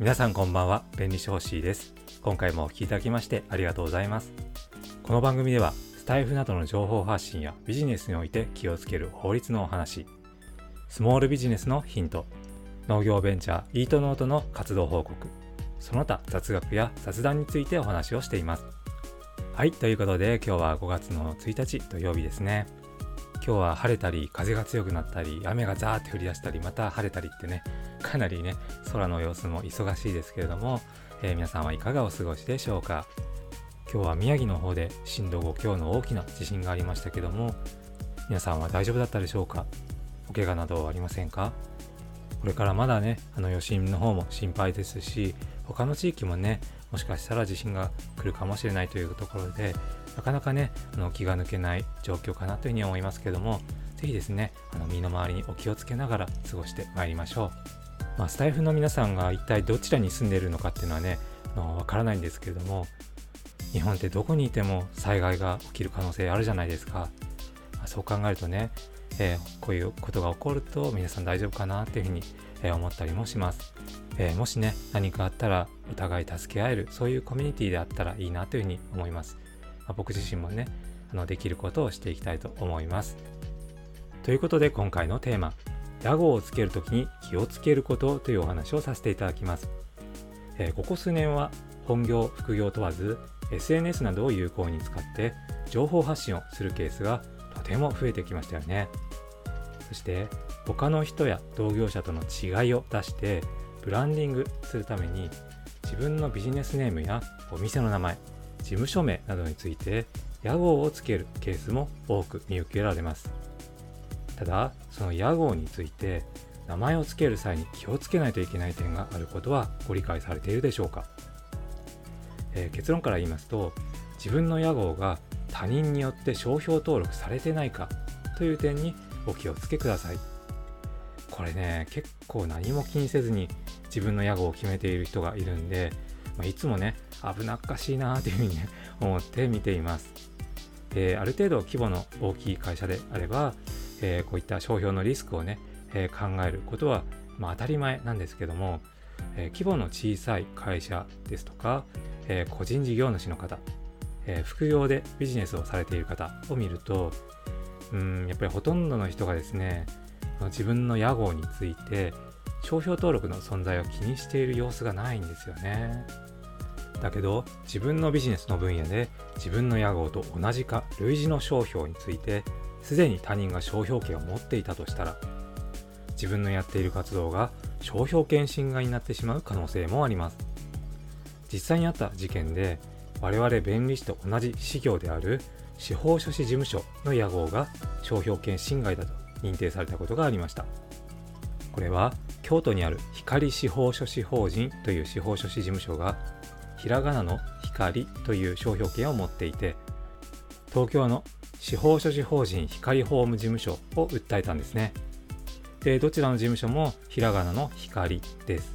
皆さんこんばんは便利商 C です。今回もお聴きいただきましてありがとうございます。この番組ではスタイフなどの情報発信やビジネスにおいて気をつける法律のお話。スモールビジネスのヒント。農業ベンチャーイートノートの活動報告。その他雑学や雑談についてお話をしています。はいということで今日は5月の1日土曜日ですね。今日は晴れたり風が強くなったり雨がザーって降り出したりまた晴れたりってねかなりね空の様子も忙しいですけれども、えー、皆さんはいかがお過ごしでしょうか？今日は宮城の方で震度5強の大きな地震がありましたけども皆さんは大丈夫だったでしょうか？お怪我などはありませんか？これからまだねあの余震の方も心配ですし他の地域もねもしかしたら地震が来るかもしれないというところでなかなかねあの気が抜けない状況かなというふうに思いますけども是非ですねあの身の回りにお気をつけながら過ごしてまいりましょう、まあ、スタイフの皆さんが一体どちらに住んでいるのかっていうのはねわからないんですけれども日本ってどこにいても災害が起きる可能性あるじゃないですか、まあ、そう考えるとね、えー、こういうことが起こると皆さん大丈夫かなっていうふうに、えー、思ったりもします、えー、もしね何かあったらお互い助け合えるそういうコミュニティであったらいいなというふうに思います。まあ、僕自身もねあのできることをしていきたいと思います。ということで今回のテーマ屋号をつけるときに気をつけることというお話をさせていただきます。えー、ここ数年は本業副業問わず SNS などを有効に使って情報発信をするケースがとても増えてきましたよね。そして他の人や同業者との違いを出してブランディングするために自分のビジネスネームやお店の名前事務所名などについて屋号をつけるケースも多く見受けられますただその屋号について名前を付ける際に気をつけないといけない点があることはご理解されているでしょうか、えー、結論から言いますと自分の屋号が他人によって商標登録されてないかという点にお気をつけくださいこれね結構何も気にせずに自分の屋号を決めている人がいるんでまあ、いつもね、危なっかしいなというふうに、ね、思って見ています。えー、ある程度規模の大きい会社であれば、えー、こういった商標のリスクをね、えー、考えることは、まあ、当たり前なんですけども、え規模の小さい会社ですとか、え個人事業主の方、え副業でビジネスをされている方を見ると、うん、やっぱりほとんどの人がですね、自分の屋号について商標登録の存在を気にしている様子がないんですよね。だけど自分のビジネスの分野で自分の屋号と同じか類似の商標についてすでに他人が商標権を持っていたとしたら自分のやっている活動が商標権侵害になってしまう可能性もあります。実際にあった事件で我々弁理士と同じ事業である司法書士事務所の屋号が商標権侵害だと認定されたことがありました。これは京都にある光司法書士法人という司法書士事務所がひらがなの光という商標権を持っていて東京の司法書士法人光法務事務所を訴えたんですね。でどちらの事務所もひらがなの光です。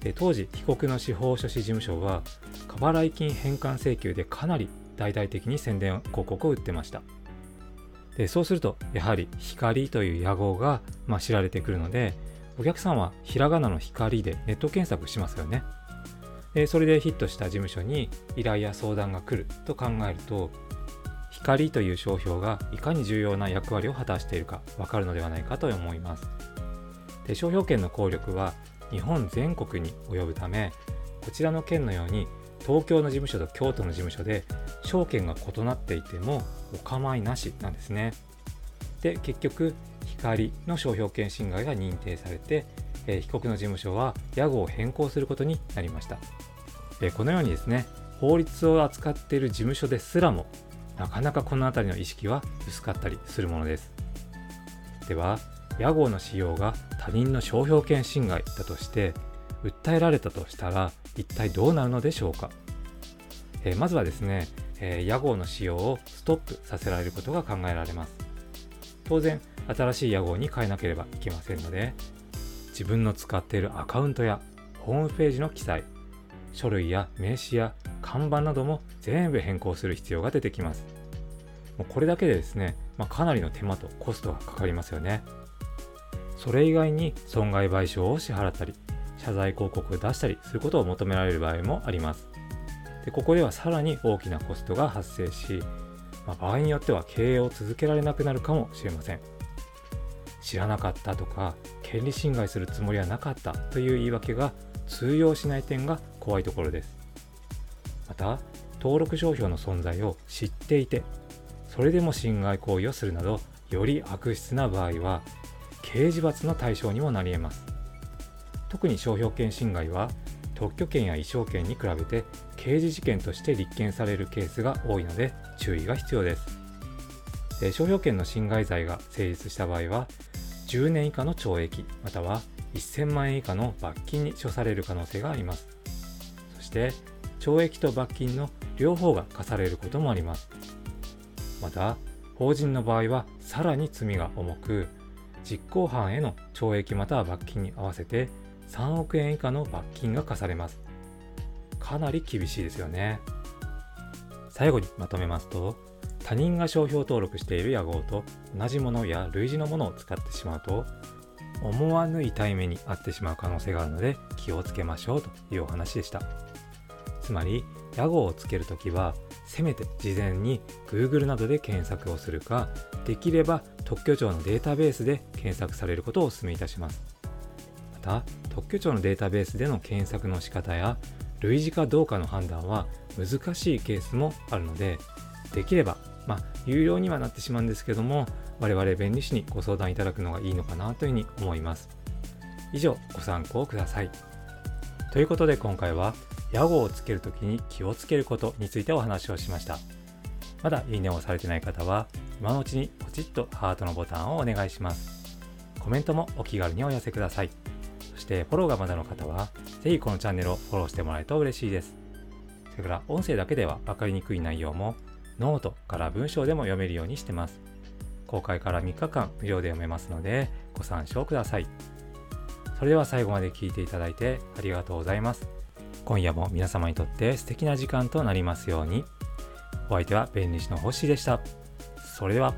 で当時被告の司法書士事務所は過払い金返還請求でかなり大々的に宣伝広告を売ってました。でそうするとやはり光という屋号が、まあ、知られてくるのでお客さんはひらがなの光でネット検索しますよね。でそれでヒットした事務所に依頼や相談が来ると考えると光という商標がいかに重要な役割を果たしているかわかるのではないかと思いますで商標権の効力は日本全国に及ぶためこちらの県のように東京の事務所と京都の事務所で証券が異なっていてもお構いなしなんですね。で結局光の商標権侵害が認定されて、えー、被告の事務所は屋号を変更することになりました、えー、このようにですね法律を扱っている事務所ですらもなかなかこの辺りの意識は薄かったりするものです。では屋号の使用が他人の商標権侵害だとして訴えられたとしたら一体どうなるのでしょうか、えー、まずはですね、えー、屋号の使用をストップさせられることが考えられます。当然新しい屋号に変えなければいけませんので自分の使っているアカウントやホームページの記載書類や名刺や看板なども全部変更する必要が出てきます。もうこれだけでですね、まあ、かなりの手間とコストがかかりますよね。それ以外に損害賠償を支払ったり謝罪広告を出したりすることを求められる場合もあります。でここではさらに大きなコストが発生し、まあ、場合によっては経営を続けられなくなるかもしれません。知らなかったとか権利侵害するつもりはなかったという言い訳が通用しない点が怖いところです。また登録商標の存在を知っていてそれでも侵害行為をするなどより悪質な場合は刑事罰の対象にもなり得ます。特に商標権侵害は特許権や衣装権に比べて刑事事件として立件されるケースが多いので注意が必要です。商標権の侵害罪が成立した場合は10年以下の懲役または1000万円以下の罰金に処される可能性があります。そして懲役と罰金の両方が課されることもあります。また法人の場合はさらに罪が重く実行犯への懲役または罰金に合わせて3億円以下の罰金が課されます。かなり厳しいですよね。最後にまとめますと他人が商標登録している屋号と同じものや類似のものを使ってしまうと思わぬ痛い目に遭ってしまう可能性があるので気をつけましょうというお話でした。つまり屋号をつけるときはせめて事前に Google などで検索をするかできれば特許庁のデータベースで検索されることをお勧めいたします。また特許庁のデータベースでの検索の仕方や類似かどうかの判断は難しいケースもあるのでできればまあ有料にはなってしまうんですけども我々弁理士にご相談いただくのがいいのかなというふうに思います。以上ご参考ください。ということで今回は屋号をつけるときに気をつけることについてお話をしました。まだいいねをされてない方は今のうちにポチッとハートのボタンをお願いします。コメントもお気軽にお寄せください。そしてフォローがまだの方はぜひこのチャンネルをフォローしてもらえると嬉しいです。それから音声だけでは分かりにくい内容もノートから文章でも読めるようにしてます。公開から3日間無料で読めますのでご参照ください。それでは最後まで聞いていただいてありがとうございます。今夜も皆様にとって素敵な時間となりますように。お相手は弁理士の星でした。それでは。